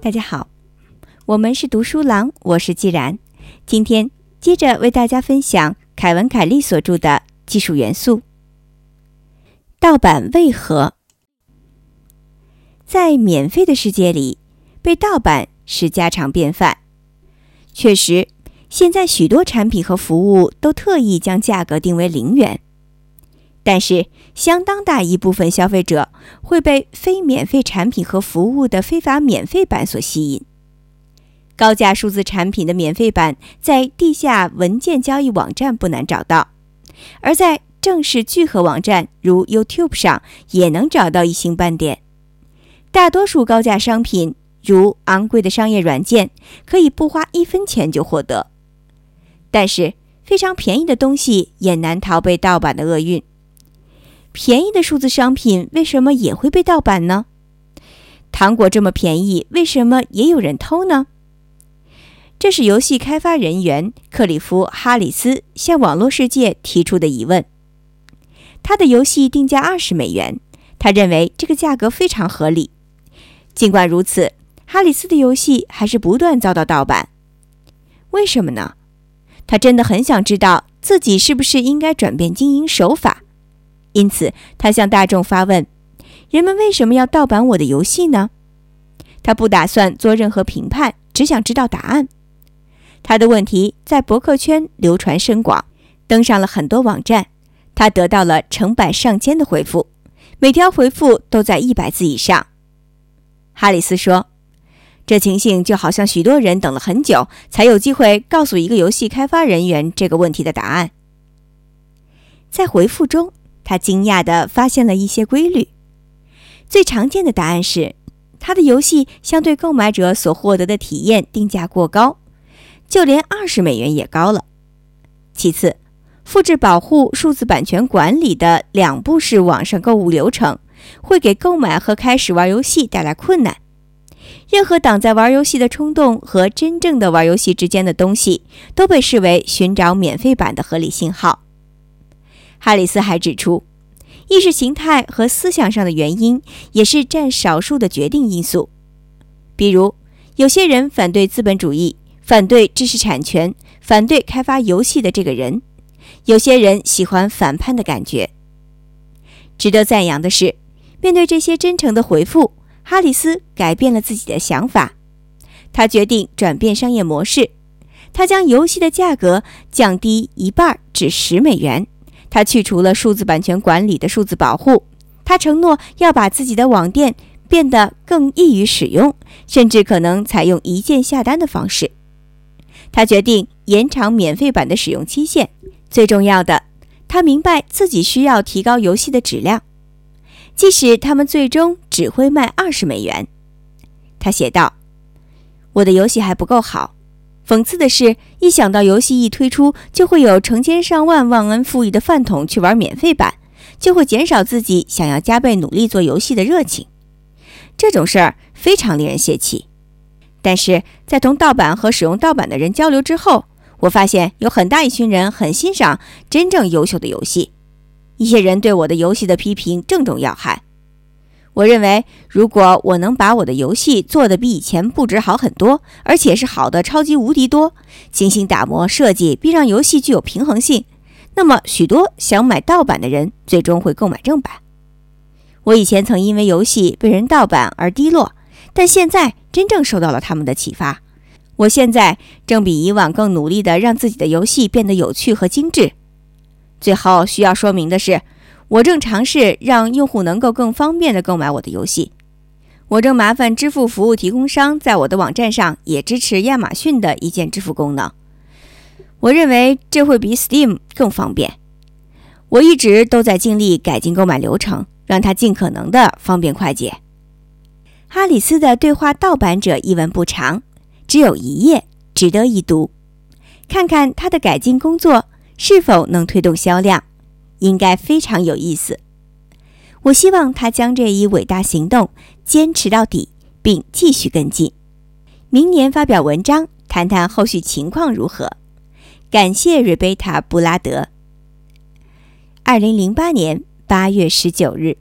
大家好，我们是读书郎，我是既然。今天接着为大家分享凯文·凯利所著的《技术元素》。盗版为何在免费的世界里被盗版是家常便饭？确实，现在许多产品和服务都特意将价格定为零元。但是，相当大一部分消费者会被非免费产品和服务的非法免费版所吸引。高价数字产品的免费版在地下文件交易网站不难找到，而在正式聚合网站如 YouTube 上也能找到一星半点。大多数高价商品，如昂贵的商业软件，可以不花一分钱就获得。但是，非常便宜的东西也难逃被盗版的厄运。便宜的数字商品为什么也会被盗版呢？糖果这么便宜，为什么也有人偷呢？这是游戏开发人员克里夫·哈里斯向网络世界提出的疑问。他的游戏定价二十美元，他认为这个价格非常合理。尽管如此，哈里斯的游戏还是不断遭到盗版。为什么呢？他真的很想知道自己是不是应该转变经营手法。因此，他向大众发问：“人们为什么要盗版我的游戏呢？”他不打算做任何评判，只想知道答案。他的问题在博客圈流传甚广，登上了很多网站。他得到了成百上千的回复，每条回复都在一百字以上。哈里斯说：“这情形就好像许多人等了很久，才有机会告诉一个游戏开发人员这个问题的答案。”在回复中。他惊讶地发现了一些规律。最常见的答案是，他的游戏相对购买者所获得的体验定价过高，就连二十美元也高了。其次，复制保护数字版权管理的两步式网上购物流程，会给购买和开始玩游戏带来困难。任何挡在玩游戏的冲动和真正的玩游戏之间的东西，都被视为寻找免费版的合理信号。哈里斯还指出，意识形态和思想上的原因也是占少数的决定因素。比如，有些人反对资本主义，反对知识产权，反对开发游戏的这个人；有些人喜欢反叛的感觉。值得赞扬的是，面对这些真诚的回复，哈里斯改变了自己的想法。他决定转变商业模式，他将游戏的价格降低一半至十美元。他去除了数字版权管理的数字保护，他承诺要把自己的网店变得更易于使用，甚至可能采用一键下单的方式。他决定延长免费版的使用期限。最重要的，他明白自己需要提高游戏的质量，即使他们最终只会卖二十美元。他写道：“我的游戏还不够好。”讽刺的是，一想到游戏一推出就会有成千上万忘恩负义的饭桶去玩免费版，就会减少自己想要加倍努力做游戏的热情。这种事儿非常令人泄气。但是在同盗版和使用盗版的人交流之后，我发现有很大一群人很欣赏真正优秀的游戏。一些人对我的游戏的批评正中要害。我认为，如果我能把我的游戏做得比以前布置好很多，而且是好的超级无敌多，精心打磨设计，并让游戏具有平衡性，那么许多想买盗版的人最终会购买正版。我以前曾因为游戏被人盗版而低落，但现在真正受到了他们的启发。我现在正比以往更努力地让自己的游戏变得有趣和精致。最后需要说明的是。我正尝试让用户能够更方便地购买我的游戏。我正麻烦支付服务提供商在我的网站上也支持亚马逊的一键支付功能。我认为这会比 Steam 更方便。我一直都在尽力改进购买流程，让它尽可能的方便快捷。哈里斯的对话盗版者一文不长，只有一页，值得一读。看看他的改进工作是否能推动销量。应该非常有意思。我希望他将这一伟大行动坚持到底，并继续跟进。明年发表文章，谈谈后续情况如何。感谢瑞贝塔·布拉德。二零零八年八月十九日。